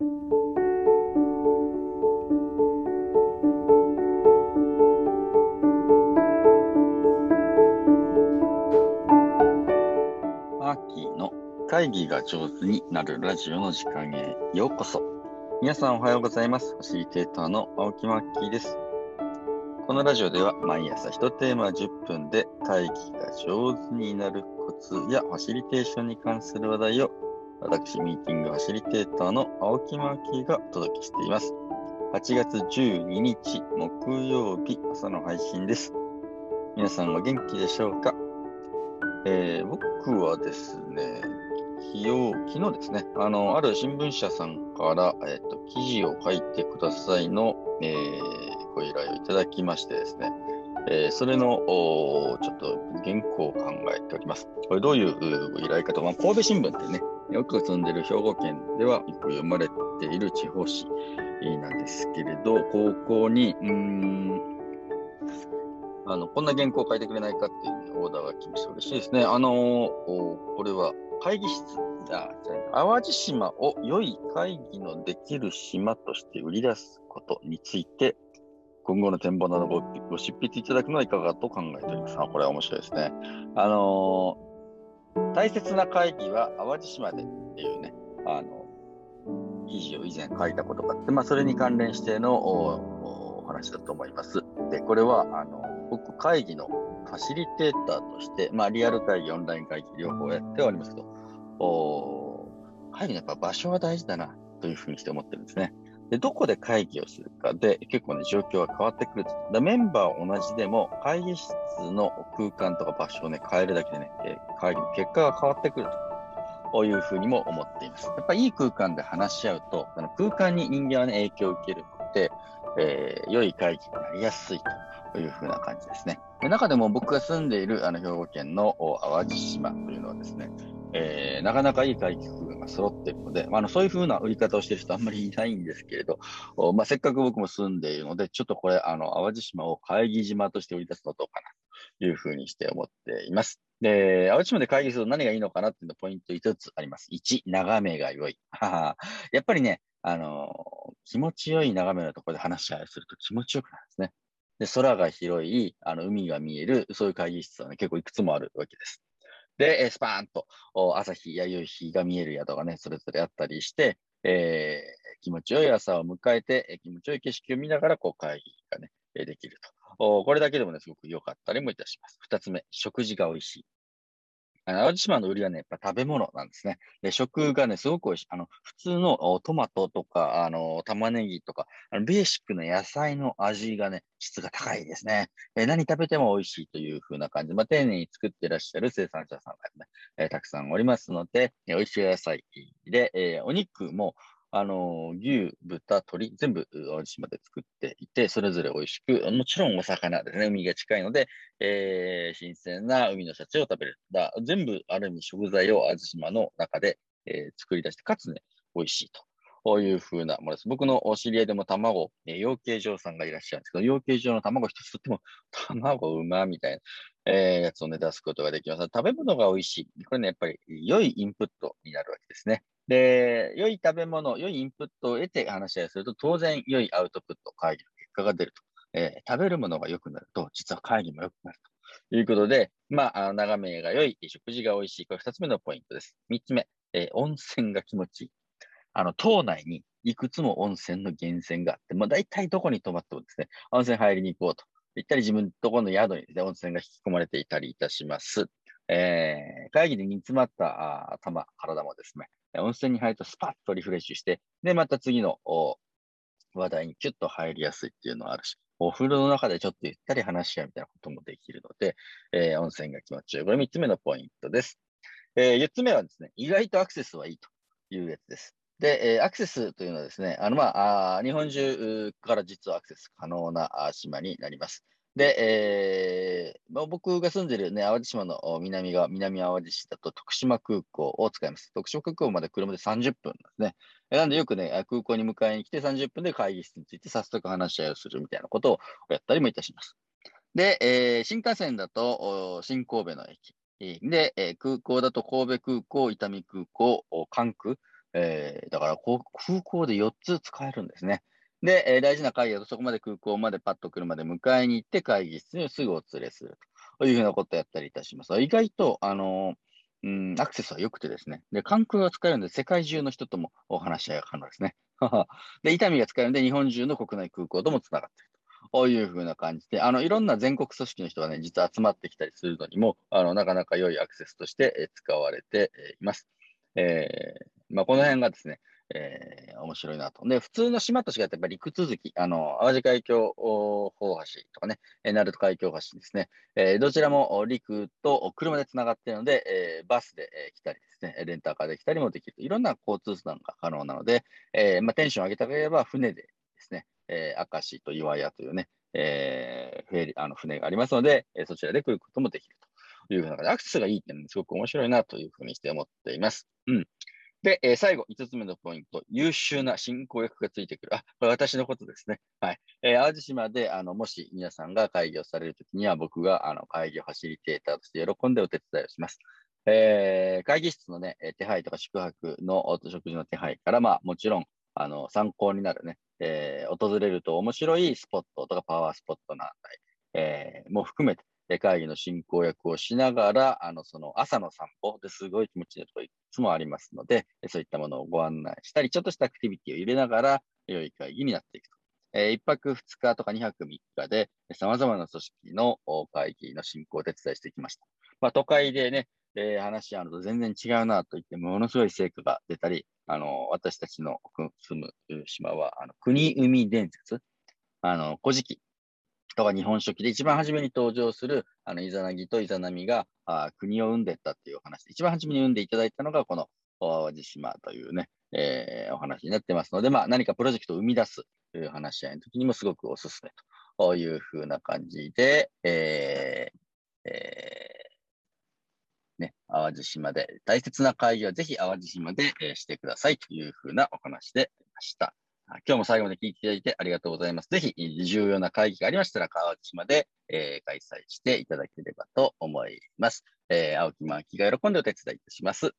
マーキーの会議が上手になるラジオの時間へようこそ。皆さんおはようございます。ファシリテーターの青木マッキーです。このラジオでは毎朝1テーマ10分で会議が上手になるコツやファシリテーションに関する話題を私、ミーティングファシリテーターの青木マーキーがお届けしています。8月12日木曜日朝の配信です。皆さんお元気でしょうか？えー、僕はですね、昨日、昨日ですね、あの、ある新聞社さんから、えっ、ー、と、記事を書いてくださいの、えー、ご依頼をいただきましてですね、えー、それの、ちょっと原稿を考えております。これどういう依頼かと、まあ、神戸新聞ってね、よく住んでる兵庫県ではよく読まれている地方紙なんですけれど、高校に、うん、あの、こんな原稿を書いてくれないかっていう、オーダーが来ました。嬉しいですね。あのー、これは会議室、あ、淡路島を良い会議のできる島として売り出すことについて、今後の展望などごご執筆いただくのはいかがと考えております。あ、これは面白いですね。あのー、大切な会議は淡路島でっていうね、あの、記事を以前書いたことがあって、まあ、それに関連してのお話だと思います。で、これは、あの、僕、会議のファシリテーターとして、まあ、リアル会議、オンライン会議、両方やっておりますけど、お会議のやっぱ場所は大事だな、というふうにして思ってるんですね。で、どこで会議をするかで、結構ね、状況は変わってくると。メンバー同じでも、会議室の空間とか場所をね、変えるだけでね、会議の結果が変わってくるというふうにも思っています。やっぱいい空間で話し合うと、あの空間に人間はね、影響を受けるので、えー、良い会議になりやすいというふうな感じですね。で中でも僕が住んでいるあの兵庫県の淡路島というのはですね、えー、なかなかいい会議工が揃っているので、まあ、のそういうふうな売り方をしている人あんまりいないんですけれど、まあ、せっかく僕も住んでいるので、ちょっとこれ、あの、淡路島を会議島として売り出すのどうかなというふうにして思っています。で、淡路島で会議すると何がいいのかなっていうのポイント5つあります。1、眺めが良い。やっぱりね、あの気持ちよい眺めのところで話し合いすると気持ちよくなるんですね。で、空が広い、あの、海が見える、そういう会議室はね、結構いくつもあるわけです。で、スパーンと朝日や夕日が見える宿がね、それぞれあったりして、えー、気持ちよい朝を迎えて、気持ちよい景色を見ながら、こう、会議がね、できると。これだけでもね、すごく良かったりもいたします。二つ目、食事が美味しい。淡路島の売りはね、やっぱ食べ物なんですね。で、食がね、すごく美味しい。あの、普通のトマトとか、あの、玉ねぎとか、あのベーシックな野菜の味がね、質が高いですね。え、何食べても美味しいという風な感じ。まあ、丁寧に作ってらっしゃる生産者さんがね、え、たくさんおりますので、美味しい野菜で、え、お肉も、あの、牛、豚、鶏、全部淡路島で作っていて、それぞれ美味しく、もちろんお魚ですね、海が近いので、えー、新鮮な海の幸を食べる。だ全部、ある意味食材を淡路島の中で、えー、作り出して、かつね、美味しいと。こういう風なものです。僕のお知り合いでも卵、えー、養鶏場さんがいらっしゃるんですけど、養鶏場の卵一つとっても、卵うまみたいな、えー、やつをね、出すことができます。食べ物が美味しい。これね、やっぱり良いインプットになるわけですね。で、良い食べ物、良いインプットを得て話し合いすると、当然良いアウトプット、会議の結果が出ると。えー、食べるものが良くなると、実は会議も良くなるということで、まあ、眺めが良い、食事が美味しい。これ二つ目のポイントです。三つ目、えー、温泉が気持ちいい。あの、島内にいくつも温泉の源泉があって、まあ、大体どこに泊まってもですね、温泉入りに行こうと。行ったり自分のところの宿に、ね、温泉が引き込まれていたりいたします。えー、会議で煮詰まった頭、体もですね、温泉に入るとスパッとリフレッシュして、で、また次の話題にキュッと入りやすいっていうのはあるし、お風呂の中でちょっとゆったり話し合うみたいなこともできるので、えー、温泉が気持ちよい。これ3つ目のポイントです。えー、4つ目はですね、意外とアクセスはいいというやつです。で、えー、アクセスというのはですね、あの、まあ、あ日本中から実はアクセス可能な島になります。で、えーまあ、僕が住んでるね、淡路島の南側、南淡路市だと徳島空港を使います。徳島空港まで車で30分ですね。なんでよくね、空港に迎えに来て30分で会議室について早速話し合いをするみたいなことをやったりもいたします。で、えー、新幹線だと新神戸の駅。で、えー、空港だと神戸空港、伊丹空港、関空、えー、だから空港で4つ使えるんですね。で、えー、大事な会議だとそこまで空港までパッと車で迎えに行って会議室にすぐお連れするというふうなことをやったりいたします。意外と、あの、うん、アクセスは良くてですね。で、関空が使えるので世界中の人ともお話し合いが可能ですね。で、伊丹が使えるので日本中の国内空港ともつながっていると。こういうふうな感じで、あの、いろんな全国組織の人がね、実は集まってきたりするのにも、あの、なかなか良いアクセスとして使われています。えー、まあ、この辺がですね、えー、面白いなと。で、普通の島と違って、やっぱり陸続き、あの、淡路海峡大橋とかね、鳴門海峡橋ですね、えー、どちらも陸と車でつながっているので、えー、バスで、えー、来たりですね、レンタカーで来たりもできる。いろんな交通手段が可能なので、えーまあ、テンション上げたければ船でですね、えー、明石と岩屋というね、えー、フェリあの船がありますので、えー、そちらで来ることもできるというふうな、アクセスがいいっていうのはすごく面白いなというふうにして思っています。うん。で、えー、最後、5つ目のポイント、優秀な進行役がついてくる。あ、これ私のことですね。はい。えー、淡路島で、あの、もし皆さんが会議をされるときには、僕が、あの、会議をファシリテーターとして喜んでお手伝いをします。えー、会議室のね、手配とか宿泊の食事の手配から、まあ、もちろん、あの、参考になるね、えー、訪れると面白いスポットとかパワースポットなんだ、えー、も含めて、会議の進行役をしながら、あの、その朝の散歩ですごい気持ちいいとこいつもありますので、そういったものをご案内したり、ちょっとしたアクティビティを入れながら、良い会議になっていくと。えー、1泊2日とか2泊3日で、様々な組織の会議の進行を手伝いしてきました。まあ、都会でね、えー、話し合うのと全然違うなと言って、ものすごい成果が出たり、あの、私たちの住む島は、あの、国海伝説、あの、古事記とか日本書紀で一番初めに登場する、あの、イザナギとイザナミが、あ国を生んでったっていうお話で、一番初めに生んでいただいたのが、この、淡路島というね、えー、お話になってますので、まあ、何かプロジェクトを生み出すという話し合いの時にもすごくおすすめというふうな感じで、えーえー、ね、淡路島で、大切な会議はぜひ淡路島で、え、してくださいというふうなお話でありました。今日も最後まで聞いていただいてありがとうございます。ぜひ、重要な会議がありましたら、川内島で、えー、開催していただければと思います。えー、青木真希が喜んでお手伝いいたします。